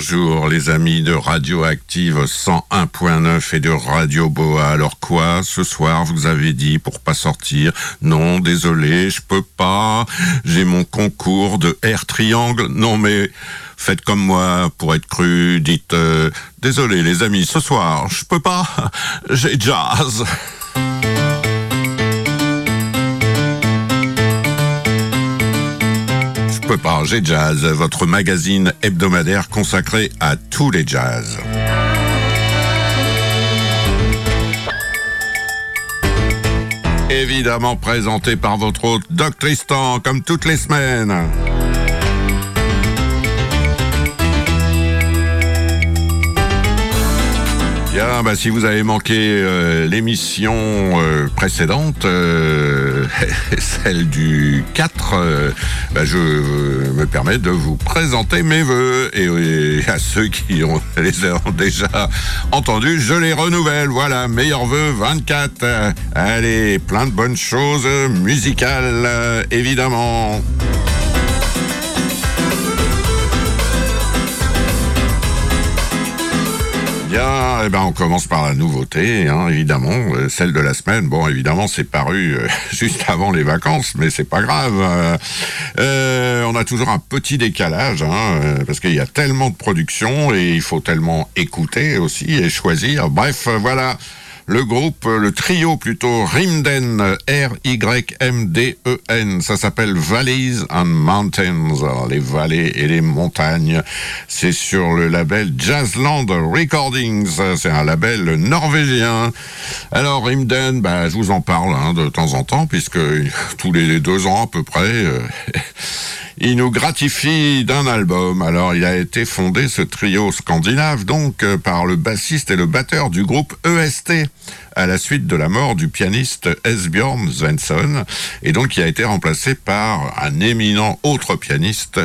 bonjour les amis de Radioactive 101.9 et de Radio Boa. Alors quoi, ce soir vous avez dit pour pas sortir? Non, désolé, je peux pas. J'ai mon concours de Air Triangle. Non mais faites comme moi pour être cru, dites euh, désolé les amis, ce soir je peux pas. J'ai jazz. Peux pas, j'ai jazz, votre magazine hebdomadaire consacré à tous les jazz. Évidemment présenté par votre hôte Doc Tristan, comme toutes les semaines. Bien, bah, si vous avez manqué euh, l'émission euh, précédente, euh, celle du 4, bah, je me permets de vous présenter mes voeux. Et, à ceux qui ont, les ont déjà entendus, je les renouvelle. Voilà, meilleurs vœux 24. allez, plein de bonnes choses musicales, évidemment. Bien, eh ben on commence par la nouveauté, hein, évidemment, euh, celle de la semaine. Bon, évidemment, c'est paru euh, juste avant les vacances, mais c'est pas grave. Euh, on a toujours un petit décalage, hein, parce qu'il y a tellement de production et il faut tellement écouter aussi et choisir. Bref, voilà le groupe, le trio plutôt Rimden, R-Y-M-D-E-N. Ça s'appelle Valleys and Mountains, les vallées et les montagnes. C'est sur le label Jazzland Recordings. C'est un label norvégien. Alors Rimden, bah, je vous en parle hein, de temps en temps, puisque tous les deux ans à peu près. Euh, il nous gratifie d'un album. Alors, il a été fondé, ce trio scandinave, donc, euh, par le bassiste et le batteur du groupe EST, à la suite de la mort du pianiste Esbjörn Svensson, et donc il a été remplacé par un éminent autre pianiste,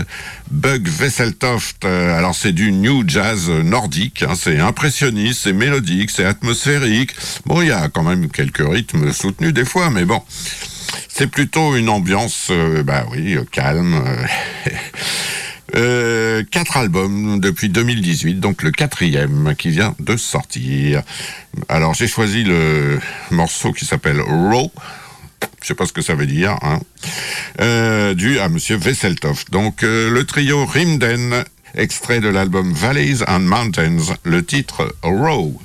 Bug Wesseltoft. Euh, alors, c'est du new jazz nordique, hein. c'est impressionniste, c'est mélodique, c'est atmosphérique. Bon, il y a quand même quelques rythmes soutenus des fois, mais bon. C'est plutôt une ambiance, euh, bah oui, euh, calme. Euh, quatre albums depuis 2018, donc le quatrième qui vient de sortir. Alors j'ai choisi le morceau qui s'appelle Raw. Je sais pas ce que ça veut dire, hein. dû à Monsieur Vesseltoft. Donc le trio Rimden, extrait de l'album Valleys and Mountains, le titre Raw.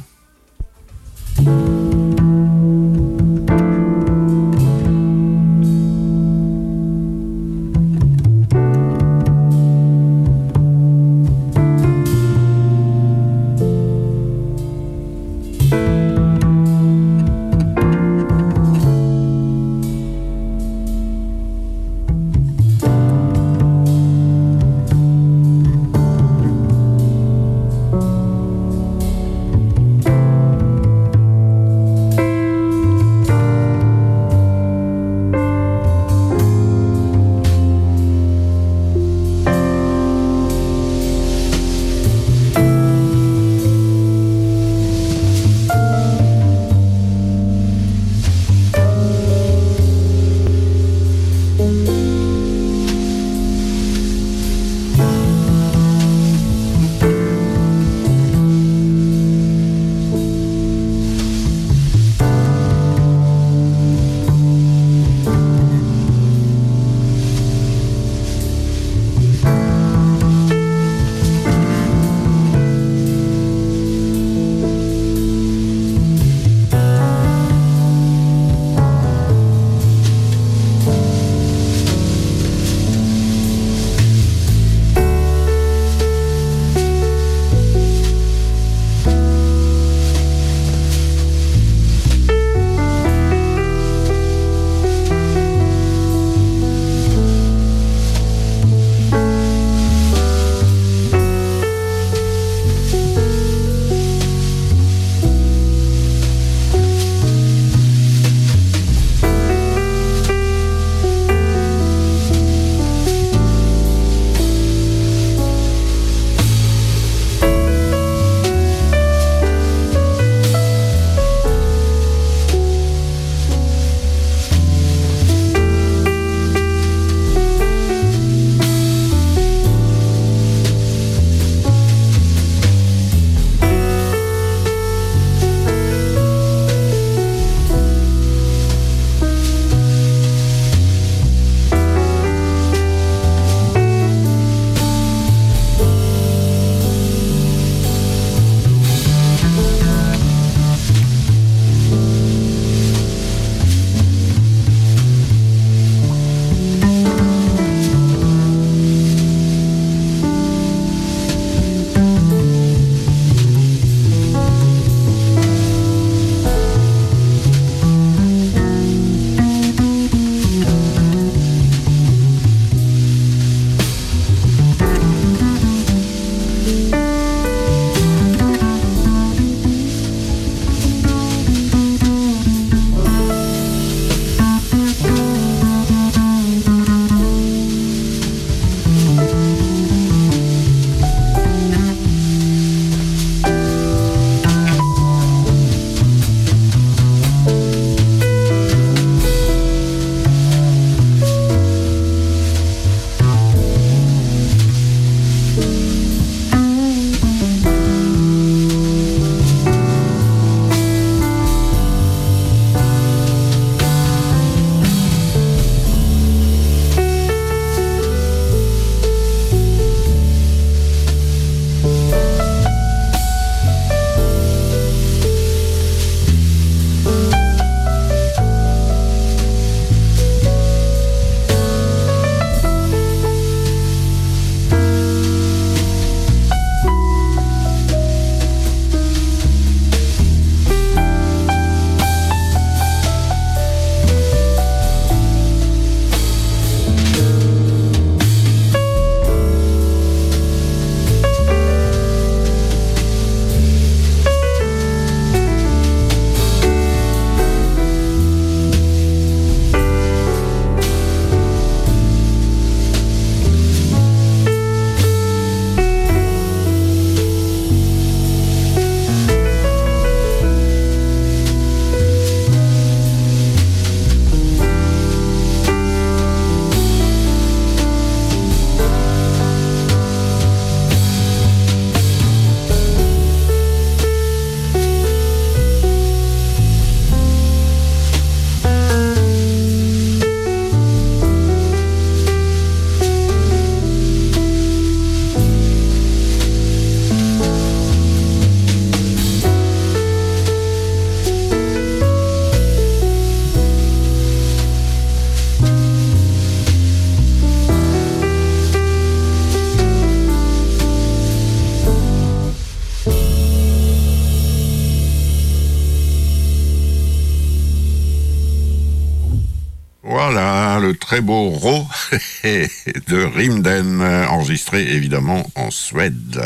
Très beau Ro de Rimden, enregistré évidemment en Suède.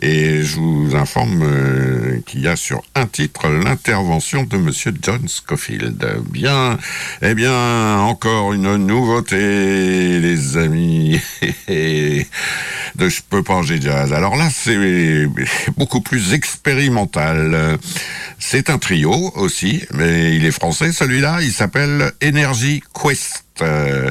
Et je vous informe euh, qu'il y a sur un titre l'intervention de Monsieur John Scofield. Bien, eh bien, encore une nouveauté, les amis, de Je peux j'ai jazz. Alors là, c'est beaucoup plus expérimental. C'est un trio aussi, mais il est français celui-là. Il s'appelle Energy Quest. Euh,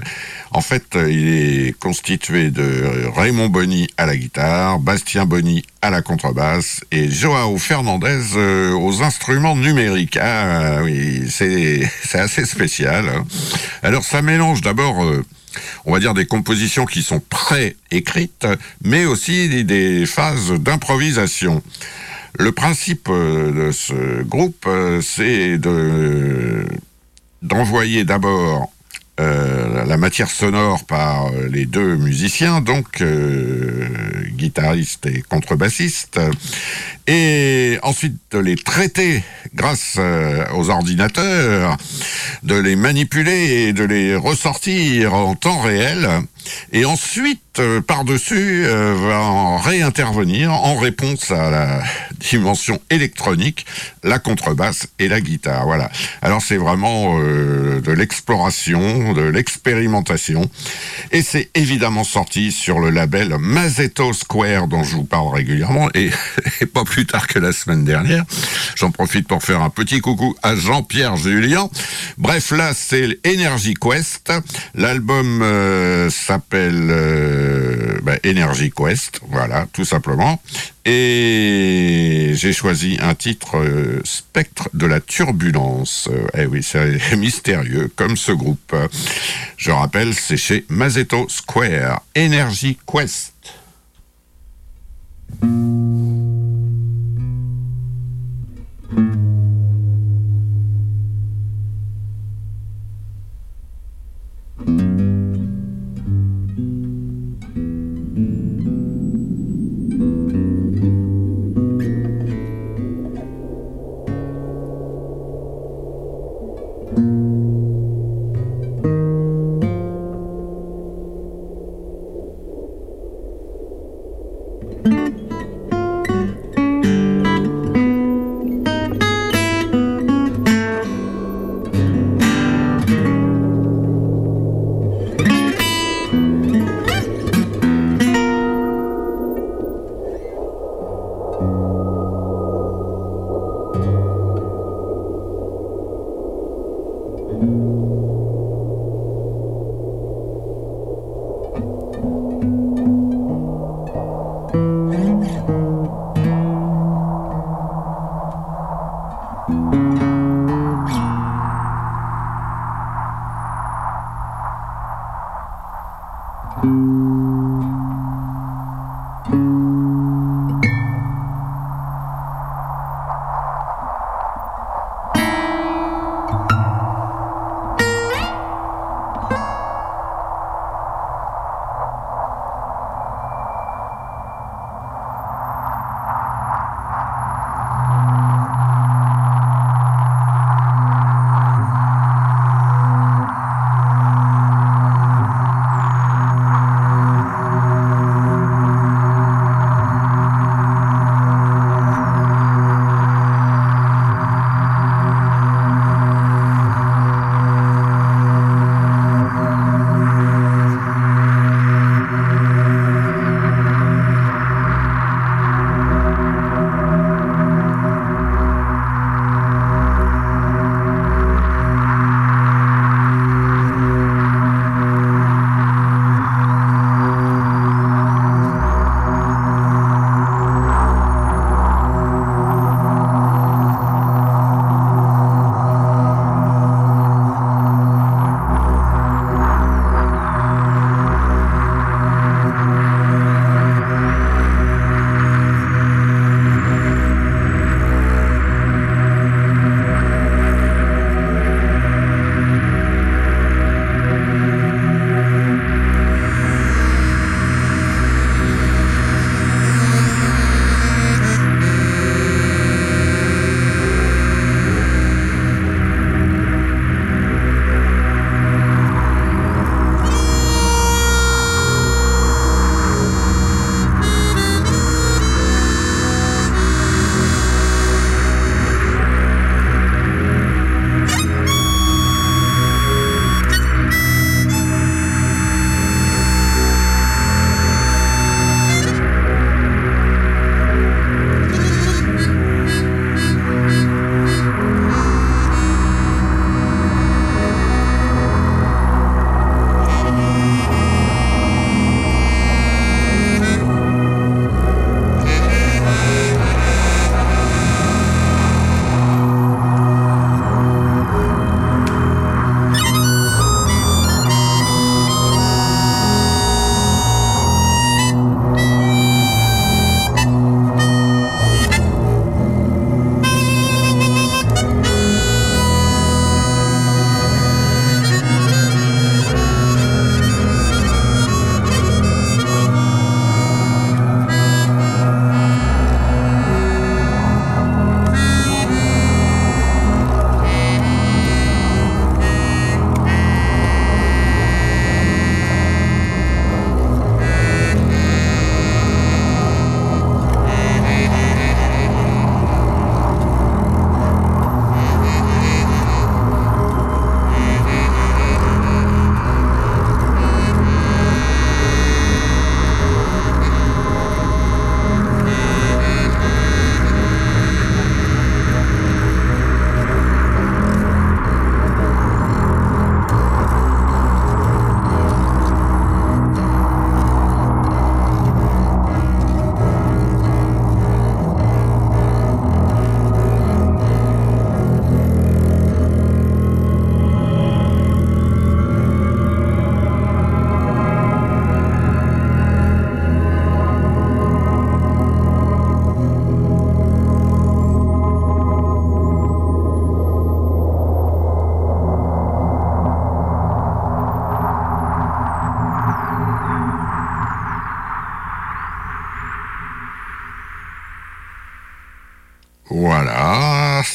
en fait, il est constitué de Raymond Bonny à la guitare, Bastien Bonny à la contrebasse et Joao Fernandez euh, aux instruments numériques. Ah oui, c'est assez spécial. Hein. Alors ça mélange d'abord... Euh, on va dire des compositions qui sont pré-écrites, mais aussi des phases d'improvisation. Le principe de ce groupe, c'est de d'envoyer d'abord euh, la matière sonore par euh, les deux musiciens, donc euh, guitariste et contrebassiste, et ensuite de les traiter grâce aux ordinateurs, de les manipuler et de les ressortir en temps réel, et ensuite euh, par-dessus euh, va en réintervenir en réponse à la dimension électronique, la contrebasse et la guitare. Voilà. Alors c'est vraiment euh, de l'exploration, de l'expérimentation, et c'est évidemment sorti sur le label Mazeto Square dont je vous parle régulièrement, et, pas plus tard que la semaine dernière. J'en profite pour faire un petit coucou à Jean-Pierre Julien. Bref, là c'est Energy Quest. L'album s'appelle euh, bah, Energy Quest, voilà, tout simplement. Et j'ai choisi un titre euh, Spectre de la turbulence. eh oui, c'est mystérieux comme ce groupe. Je rappelle, c'est chez Mazeto Square, Energy Quest.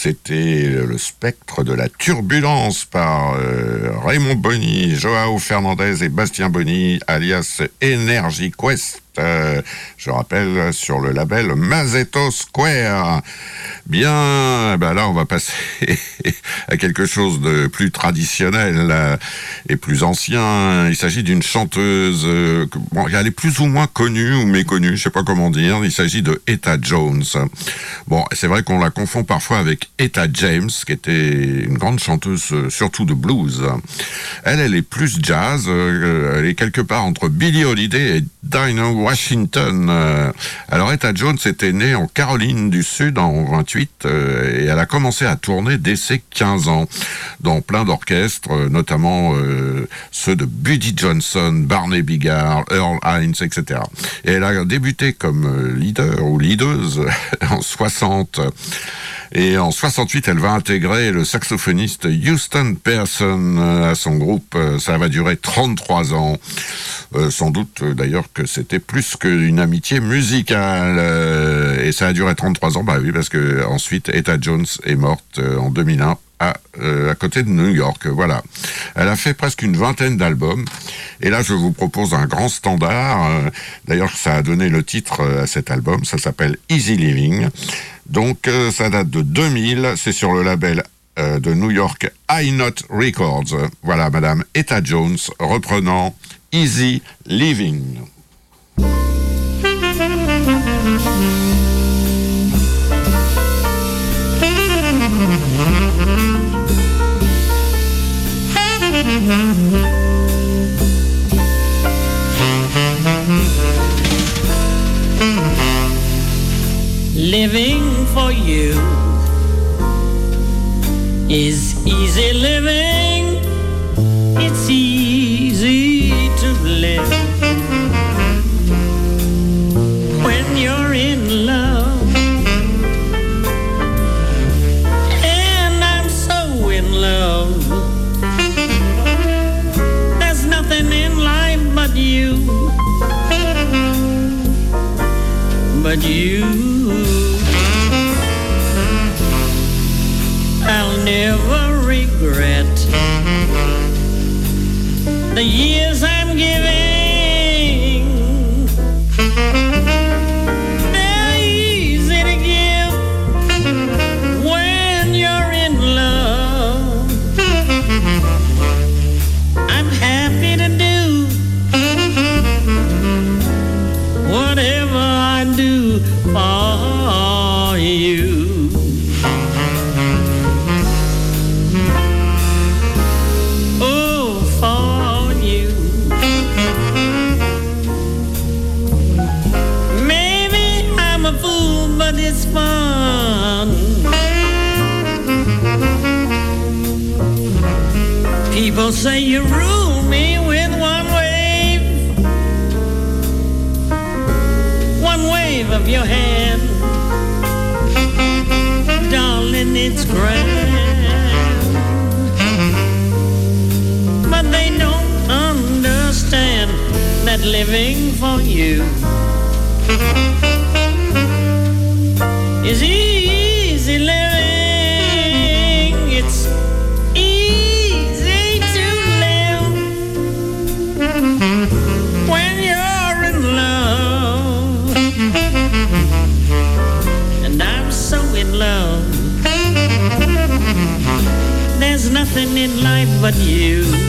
C'était le spectre de la turbulence par euh, Raymond Bonny, Joao Fernandez et Bastien Bonny, alias Energy Quest. Euh, je rappelle, sur le label Mazeto Square. Bien, ben là, on va passer à quelque chose de plus traditionnel euh, et plus ancien. Il s'agit d'une chanteuse, euh, bon, elle est plus ou moins connue ou méconnue, je sais pas comment dire. Il s'agit de Etta Jones. Bon, c'est vrai qu'on la confond parfois avec Etta James, qui était une grande chanteuse, surtout de blues. Elle, elle est plus jazz. elle est quelque part entre Billie Holiday et Dinah Washington. Euh, alors Etta Jones était née en Caroline du Sud en 28 euh, et elle a commencé à tourner dès ses 15 ans dans plein d'orchestres, euh, notamment ceux de Buddy Johnson, Barney Bigard, Earl Hines, etc. Et elle a débuté comme leader ou leaduse en 60. Et en 68, elle va intégrer le saxophoniste Houston Pearson à son groupe. Ça va durer 33 ans. sans doute d'ailleurs que c'était plus qu'une amitié musicale. Euh, et ça a duré 33 ans, bah oui, parce que ensuite Etta Jones est morte euh, en 2001 à, euh, à, côté de New York. Voilà. Elle a fait presque une vingtaine d'albums. Et là, je vous propose un grand standard. D'ailleurs, ça a donné le titre à cet album. Ça s'appelle Easy Living. Donc, ça date de 2000. C'est sur le label de New York I Not Records. Voilà, Madame Etta Jones reprenant Easy. Living is easy living. It's easy to live. When you're in love. And I'm so in love. There's nothing in life but you. But you. Say you rule me with one wave, one wave of your hand, darling, it's grand. But they don't understand that living for you nothing in life but you.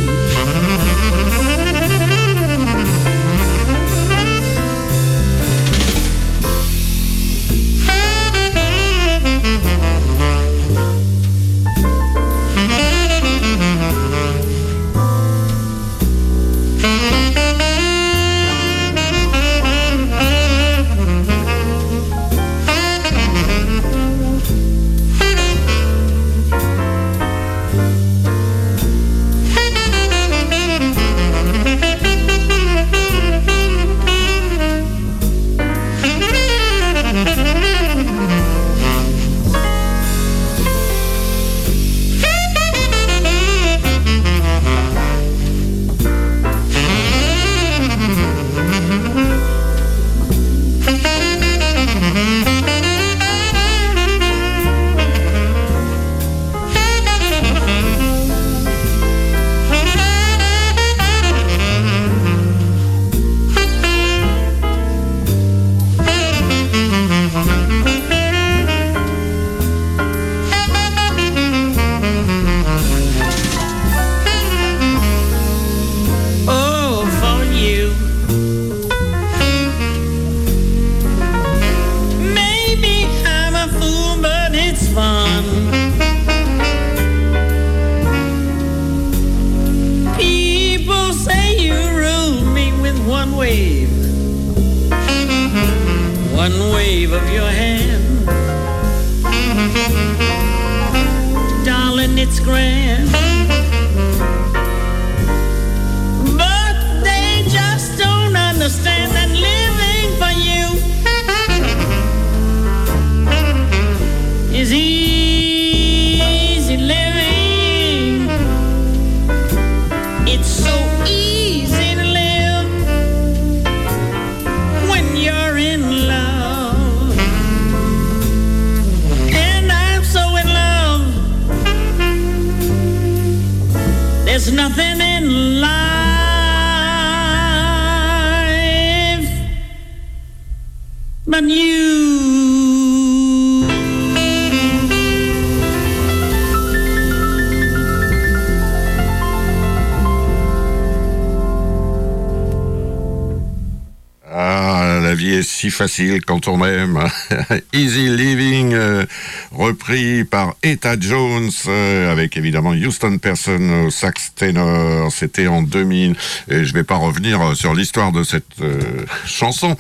Facile quand on aime. Easy Living, euh, repris par Etta Jones, euh, avec évidemment Houston Person au sax ténor. C'était en 2000. Et je vais pas revenir sur l'histoire de cette euh, chanson.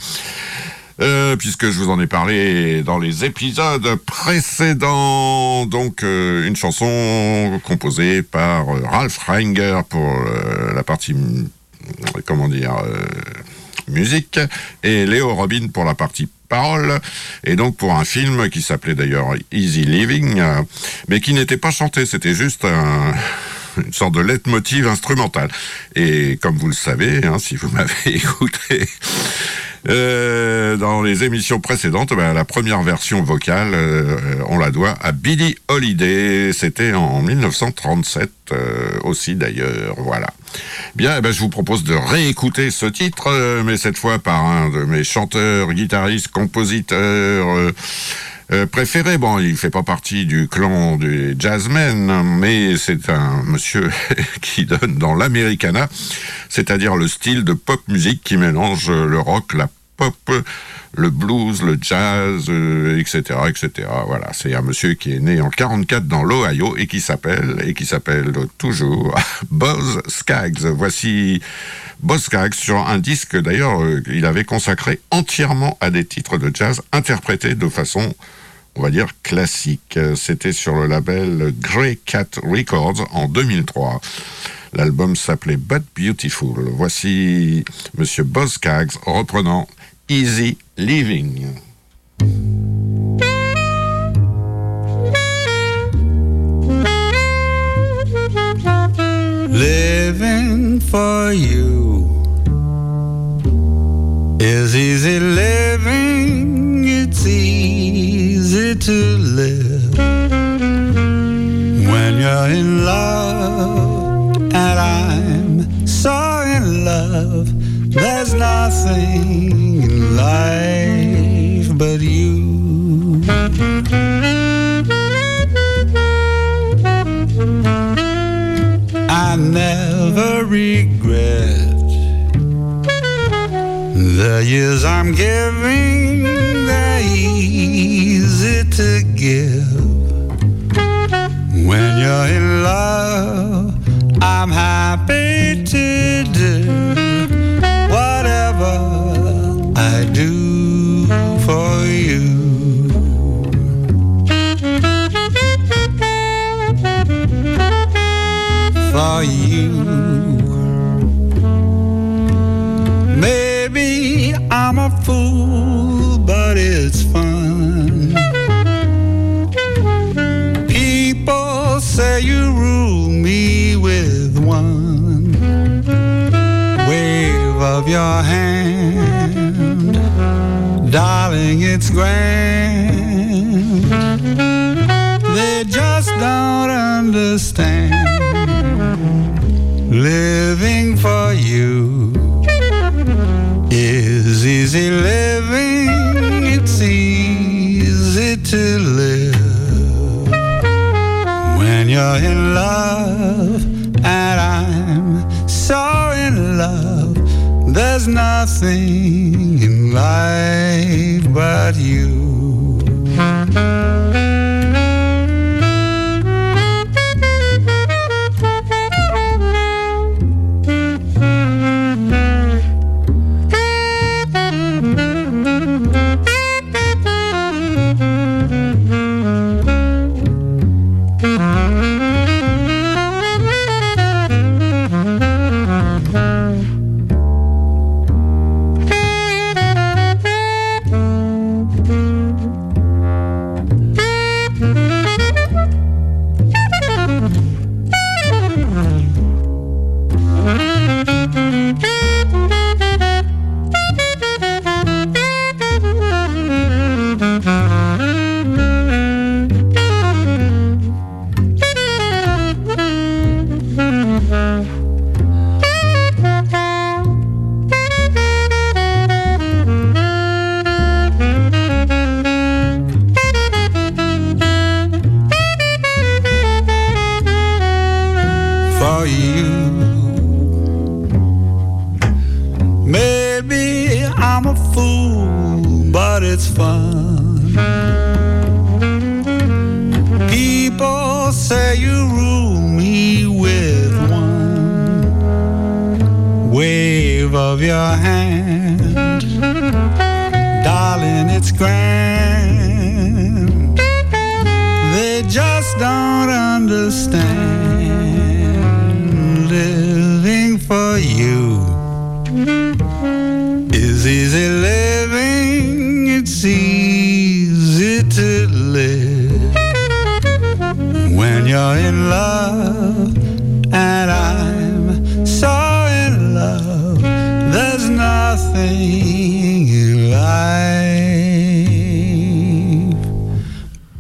Euh, puisque je vous en ai parlé dans les épisodes précédents. Donc, euh, une chanson composée par euh, Ralph Reinger pour euh, la partie, mm, comment dire, euh, musique, et Léo Robin pour la partie parole, et donc pour un film qui s'appelait d'ailleurs Easy Living, euh, mais qui n'était pas chanté, c'était juste un une sorte de leitmotiv instrumental. Et comme vous le savez, hein, si vous m'avez écouté euh, dans les émissions précédentes, ben, la première version vocale, euh, on la doit à Billie Holiday. C'était en 1937 euh, aussi d'ailleurs. Voilà. Bien, eh ben, je vous propose de réécouter ce titre, euh, mais cette fois par un de mes chanteurs, guitaristes, compositeurs. Euh, euh, préféré. Bon, il fait pas partie du clan des jazzmen, mais c'est un monsieur qui donne dans l'americana, c'est-à-dire le style de pop musique qui mélange le rock, la pop, le blues, le jazz, euh, etc., etc. Voilà, c'est un monsieur qui est né en 44 dans l'Ohio et qui s'appelle et qui s'appelle toujours Buzz Skaggs. Voici Skaggs sur un disque d'ailleurs euh, il avait consacré entièrement à des titres de jazz interprétés de façon on va dire classique. C'était sur le label Grey Cat Records en 2003. L'album s'appelait But Beautiful. Voici Monsieur Buzz Skaggs reprenant Easy Living. Living for you is easy living. It's easy to live when you're in love, and I'm so in love. There's nothing in life but you. Never regret the years I'm giving. They're easy to give. When you're in love, I'm happy of your hand, darling, it's grand. They just don't understand living for you is easy living. It's easy to There's nothing in life but you.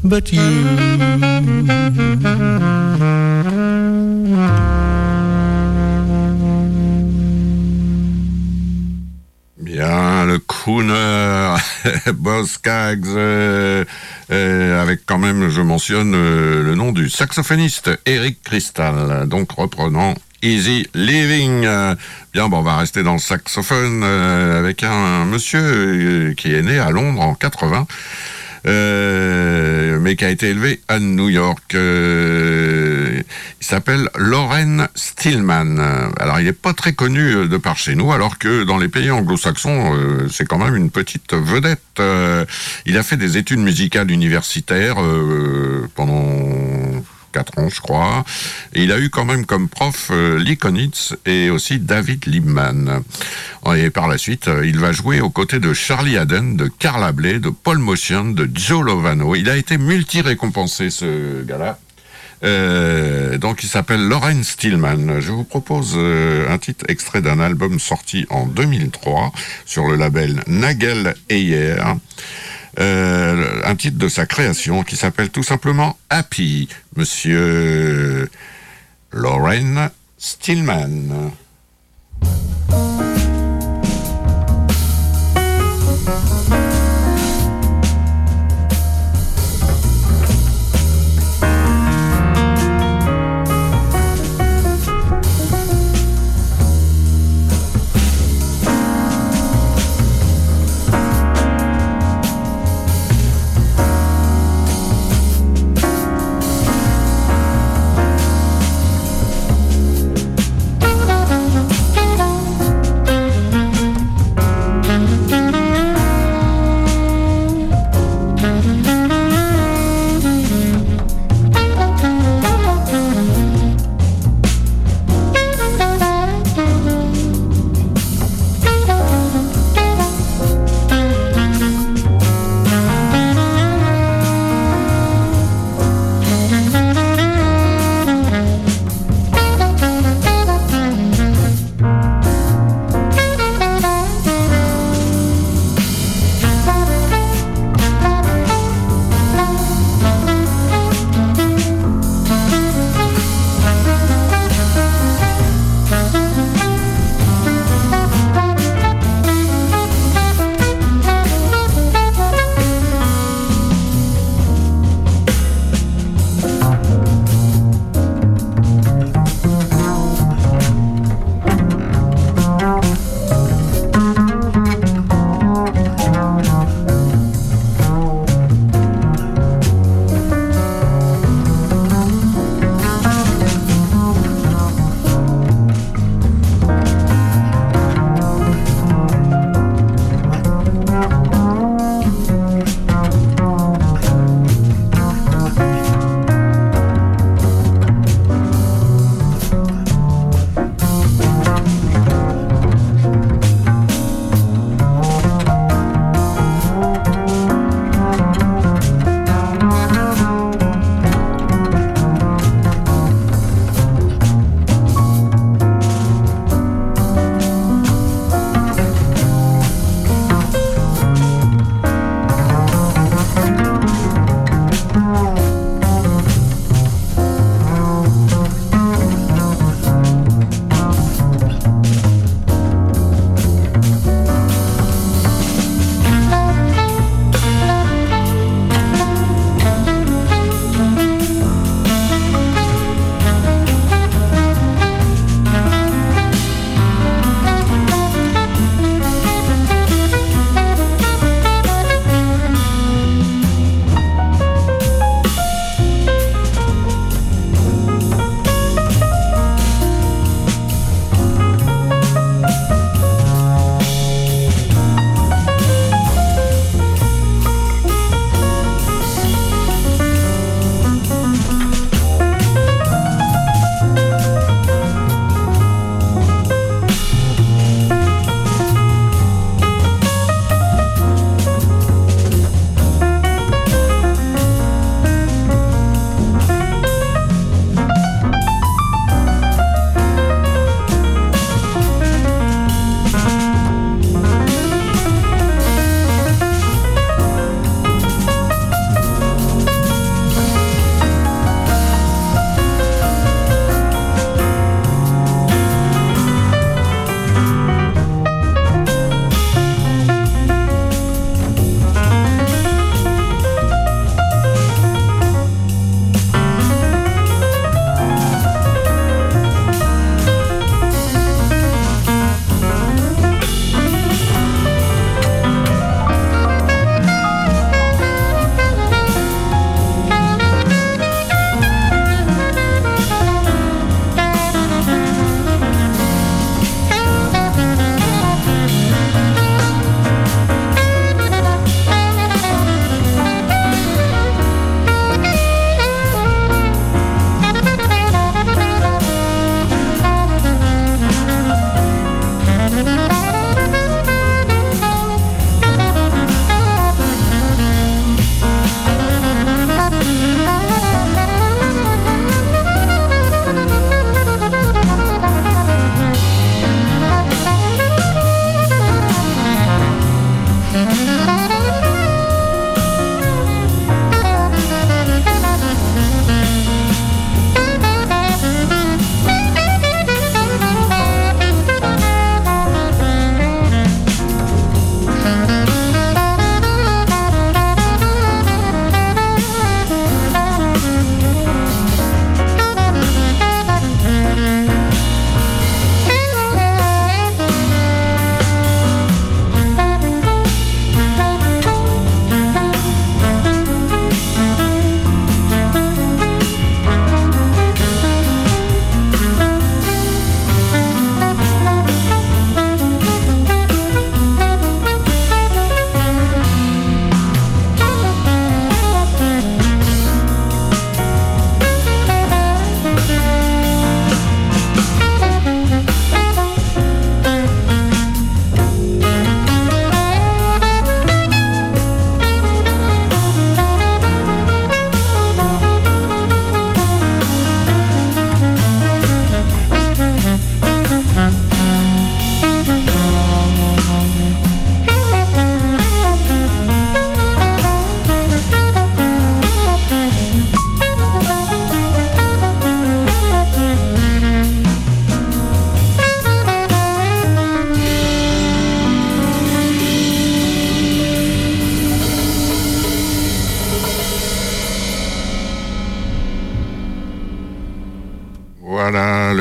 But Bien, le crooner Boss Skaggs, euh, euh, avec quand même, je mentionne euh, le nom du saxophoniste Eric Crystal. Donc reprenant Easy Living. Bien, bon, on va rester dans le saxophone euh, avec un, monsieur euh, qui est né à Londres en 80. Euh, mais qui a été élevé à New York. Euh, il s'appelle Lauren Stillman. Alors, il n'est pas très connu euh, de par chez nous, alors que dans les pays anglo-saxons, c'est quand même une petite vedette. Il a fait des études musicales universitaires pendant 4 ans, je crois. Il a eu quand même comme prof euh, Lee Konitz et aussi David Liebman. Et par la suite, euh, il va jouer aux côtés de Charlie Haden, de Carla Bley, de Paul Motion, de Joe Lovano. Il a été multi-récompensé, ce gars-là. Euh, donc il s'appelle Lauren Stillman. Je vous propose un titre extrait d'un album sorti en 2003 sur le label Nagel Eyer. Euh, un titre de sa création qui s'appelle tout simplement Happy, monsieur Lauren Stillman.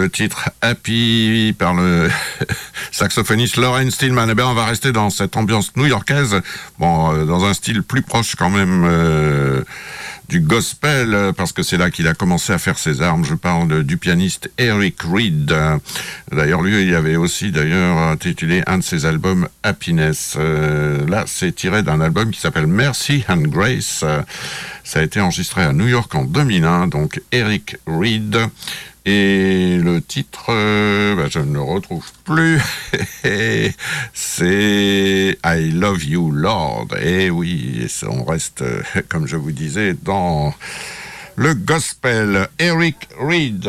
Titre Happy par le saxophoniste Lauren Stillman. Eh bien, on va rester dans cette ambiance new-yorkaise, bon, euh, dans un style plus proche quand même euh, du gospel, euh, parce que c'est là qu'il a commencé à faire ses armes. Je parle du pianiste Eric Reed. D'ailleurs, lui, il avait aussi d'ailleurs intitulé un de ses albums Happiness. là, c'est tiré d'un album qui s'appelle Mercy and Grace. ça a été enregistré à New York en 2001, donc Eric Reed. Et le titre, euh, bah, je ne le retrouve plus. C'est I Love You Lord. Et oui, on reste, euh, comme je vous disais, dans le gospel. Eric Reed.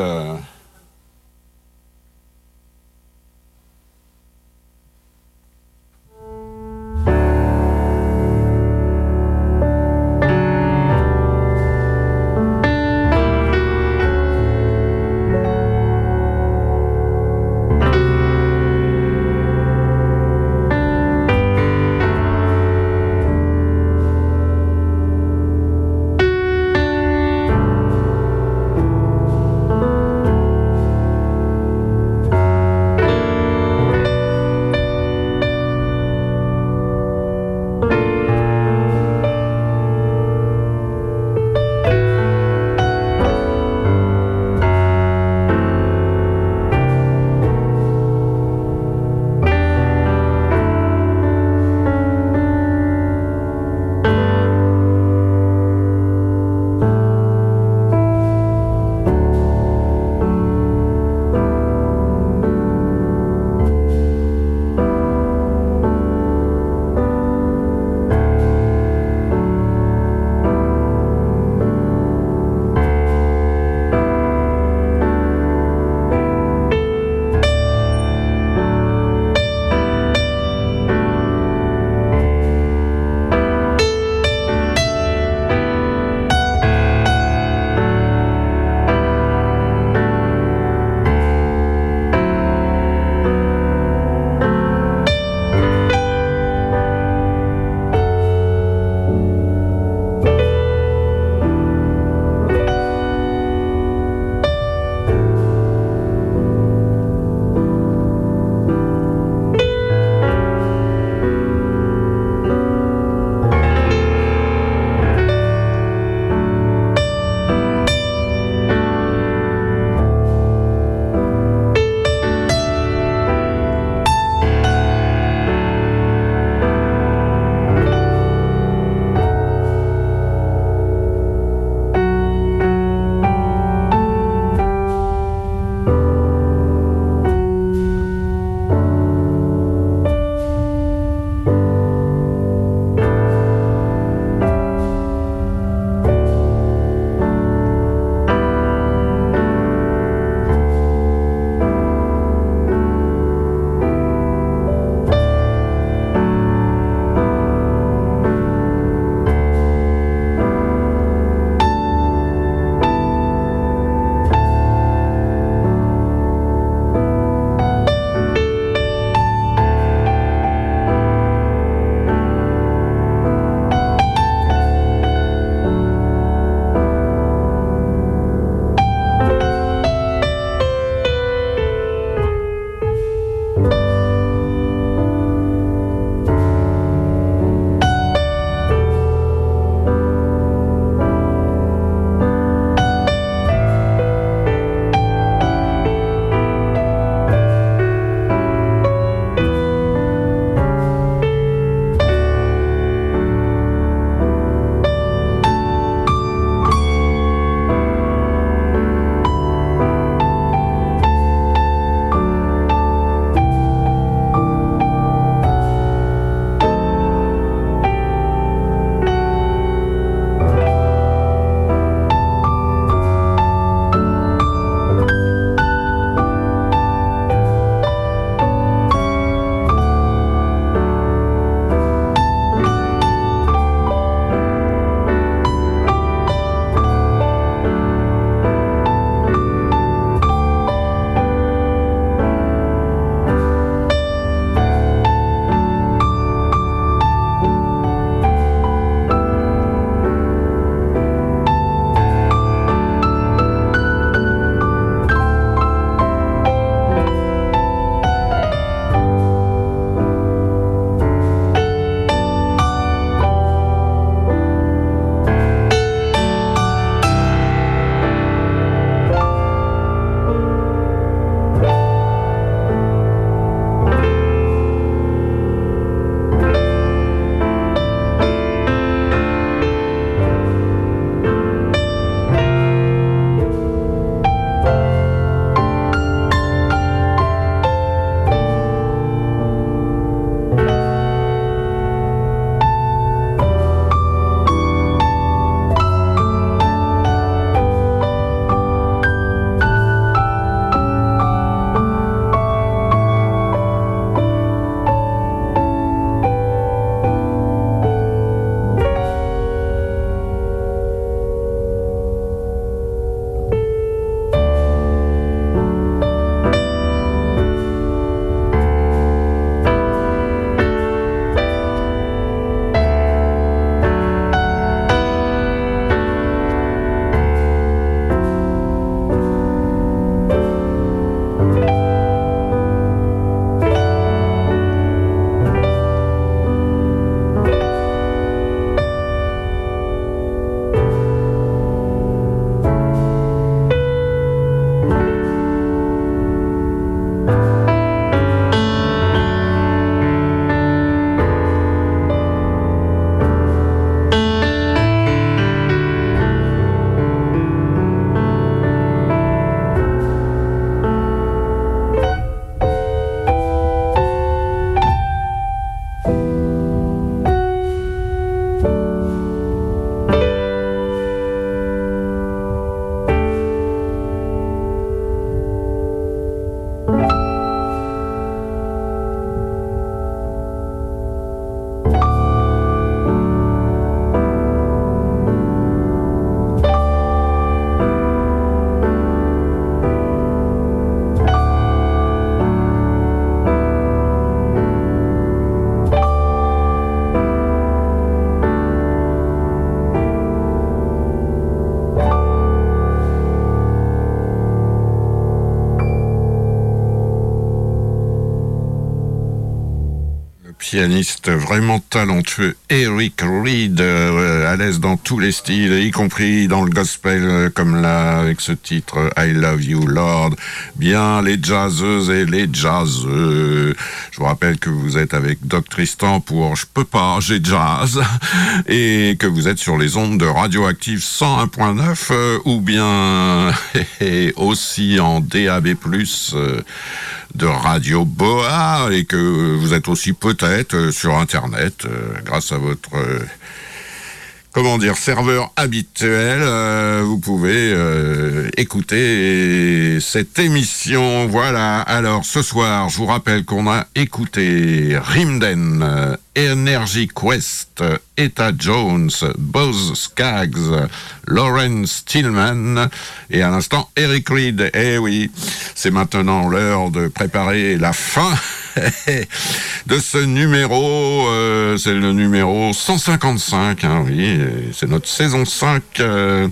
Pianiste vraiment talentueux, Eric Reed, euh, à l'aise dans tous les styles, y compris dans le gospel, euh, comme là, avec ce titre I Love You Lord. Bien, les jazzeuses et les jazzeux. Je vous rappelle que vous êtes avec Doc Tristan pour Je peux pas, j'ai jazz, et que vous êtes sur les ondes de Radioactive 101.9, euh, ou bien aussi en DAB+, de Radio Boa et que vous êtes aussi peut-être euh, sur Internet euh, grâce à votre euh, comment dire, serveur habituel, vous pouvez écouter cette émission. Voilà. Alors, ce soir, je vous rappelle qu'on a écouté Rimden, Energy Quest, Etta Jones, Buzz Skaggs, Lawrence Tillman et à l'instant Eric Reed. Eh oui, c'est maintenant l'heure de préparer la fin de ce numéro. Euh, c'est le numéro 155, hein, oui, c'est notre saison 5 euh,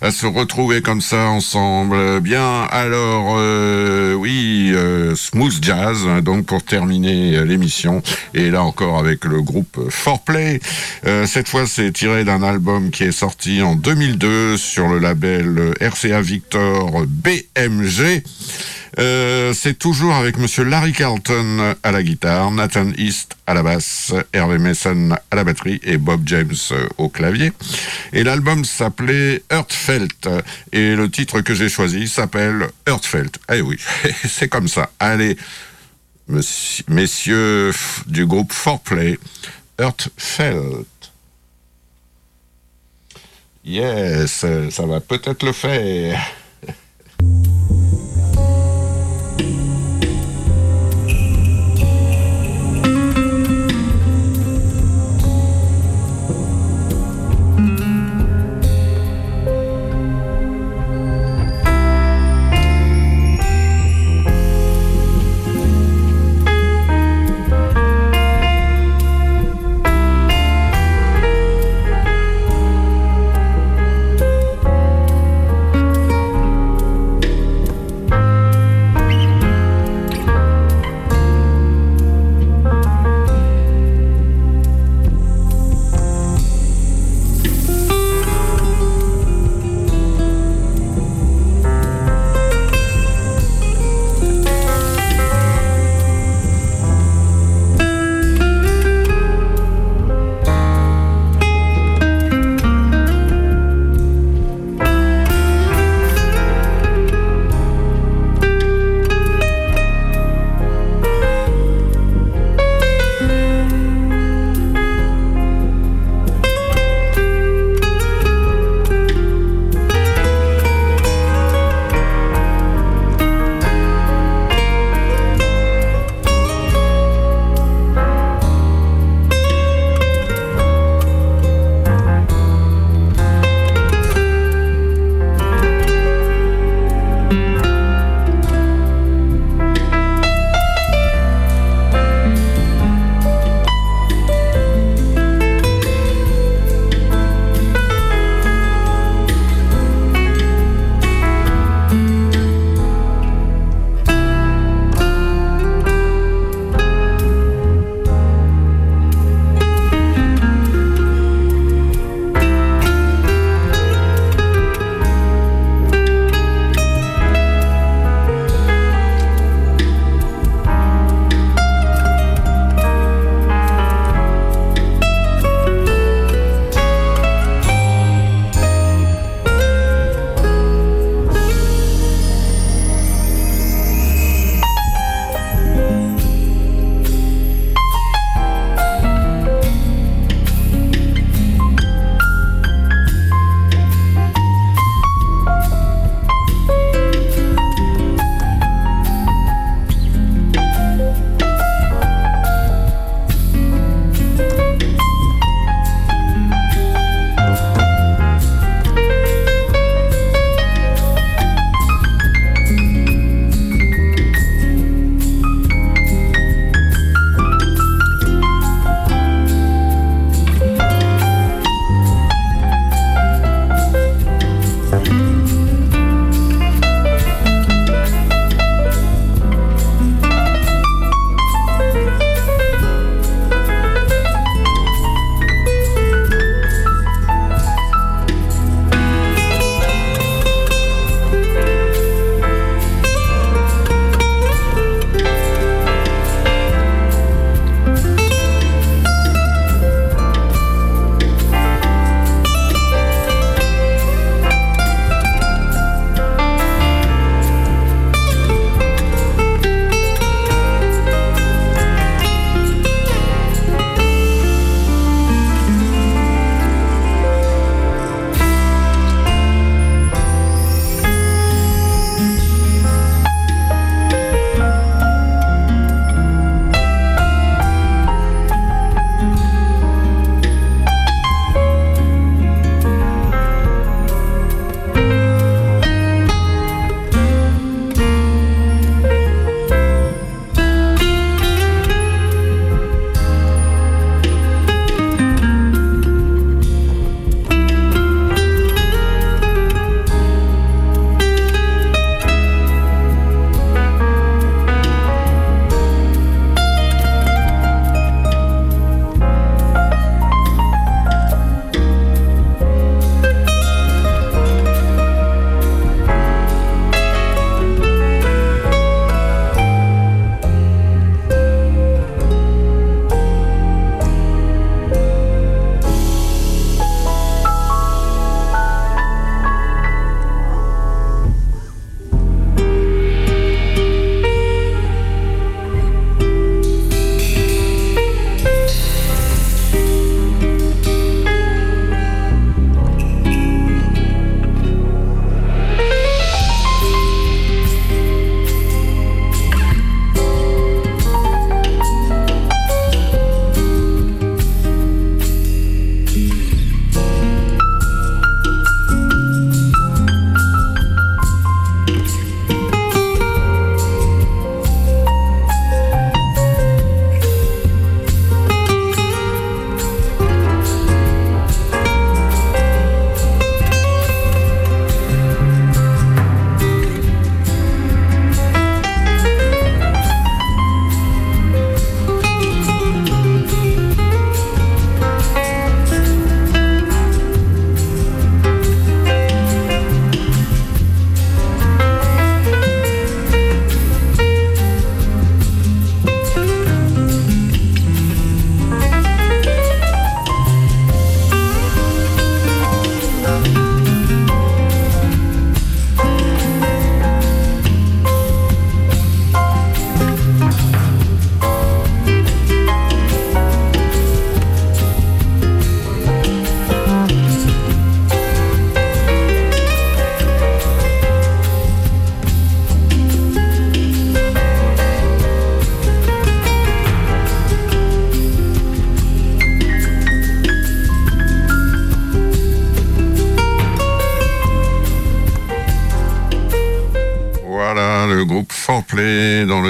à se retrouver comme ça ensemble. Bien, alors euh, oui, smooth jazz, hein, donc pour terminer l'émission. Et là encore avec le groupe Foreplay. cette fois, c'est tiré d'un album qui est sorti en 2002 sur le label RCA Victor BMG. Euh, c'est toujours avec Monsieur Larry Carlton à la guitare, Nathan East à la basse, Hervé Mason à la batterie et Bob James au clavier. Et l'album s'appelait Heartfelt et le titre que j'ai choisi s'appelle Heartfelt. Eh oui, c'est comme ça. Allez, messieurs du groupe Foreplay, Heartfelt. Yes, ça va peut-être le faire.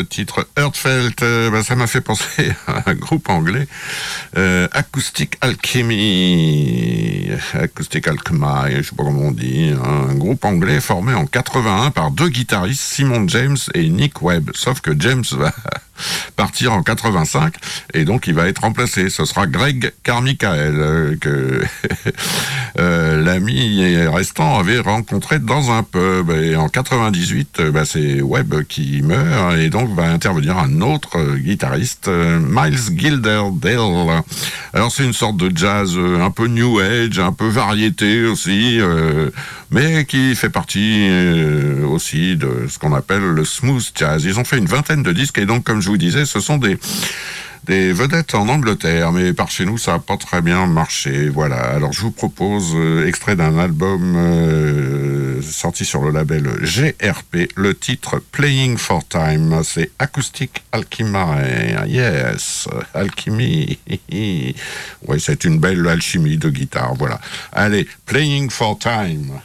titre Heartfelt. Euh, bah, ça m'a fait penser à un groupe anglais, euh, Acoustic Alchemy, Acoustic Alchemy, je sais pas comment on dit, hein. un groupe anglais formé en 81 par deux guitaristes, Simon James et Nick Webb. Sauf que James va partir en 85 et donc il va être remplacé. Ce sera Greg Carmichael euh, euh, l'ami restant avait rencontré dans un pub et en 98 euh, bah, c'est Webb qui meurt et donc va intervenir un autre guitariste Miles Gilderdale. Alors c'est une sorte de jazz un peu new age, un peu variété aussi mais qui fait partie aussi de ce qu'on appelle le smooth jazz. Ils ont fait une vingtaine de disques et donc comme je vous disais, ce sont des des vedettes en Angleterre, mais par chez nous, ça n'a pas très bien marché. Voilà. Alors, je vous propose, euh, extrait d'un album euh, sorti sur le label GRP, le titre Playing for Time. C'est Acoustic Alchemy. Yes, Alchemy. oui, c'est une belle alchimie de guitare. Voilà. Allez, Playing for Time.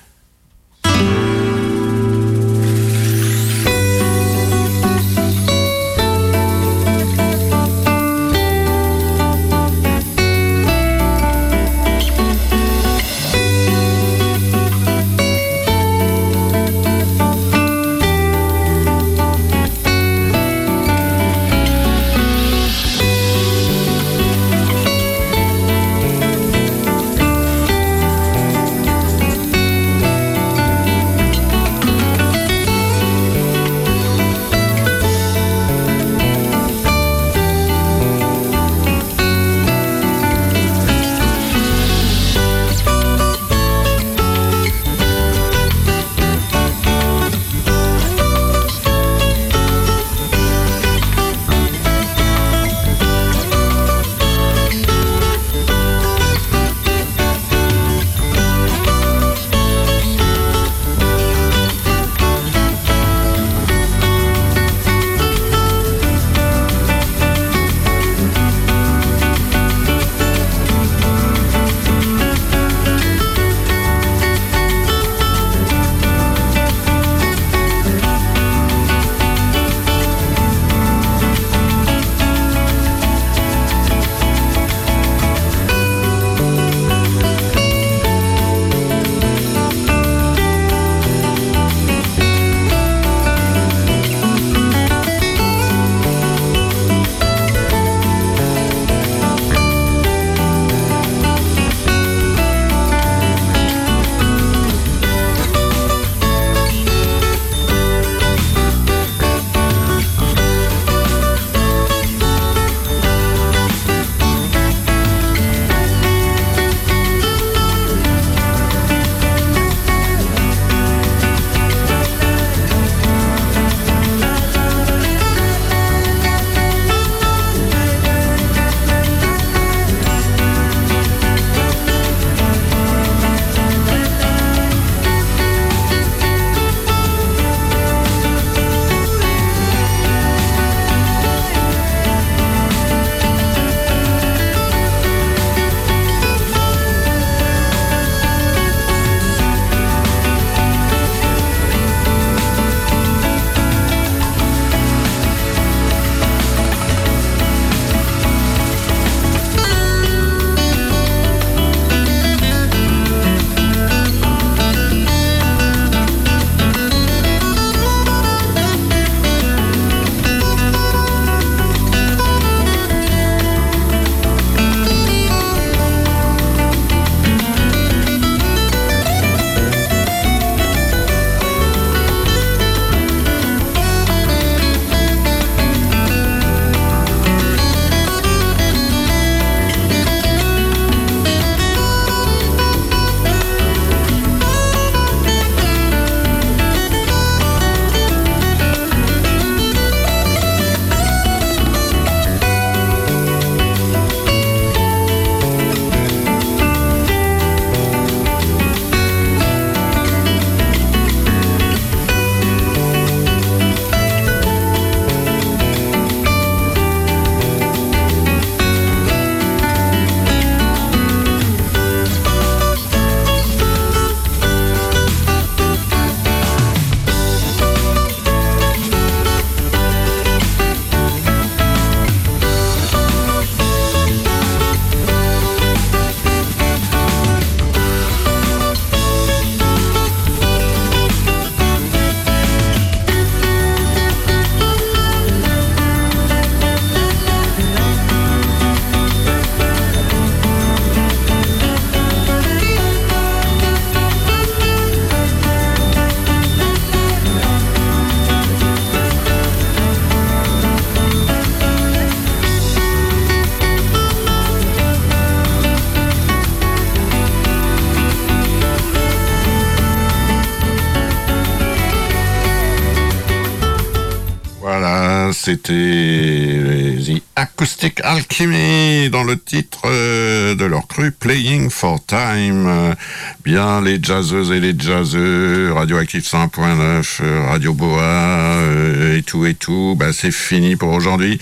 C'était The Acoustic Alchemy dans le titre euh, de leur cru Playing for Time. Bien les jazzeuses et les jazzeux, Radioactive 100.9, euh, Radio Boa euh, et tout et tout, bah, c'est fini pour aujourd'hui.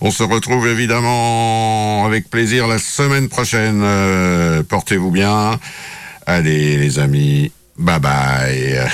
On se retrouve évidemment avec plaisir la semaine prochaine. Euh, Portez-vous bien. Allez les amis, bye bye.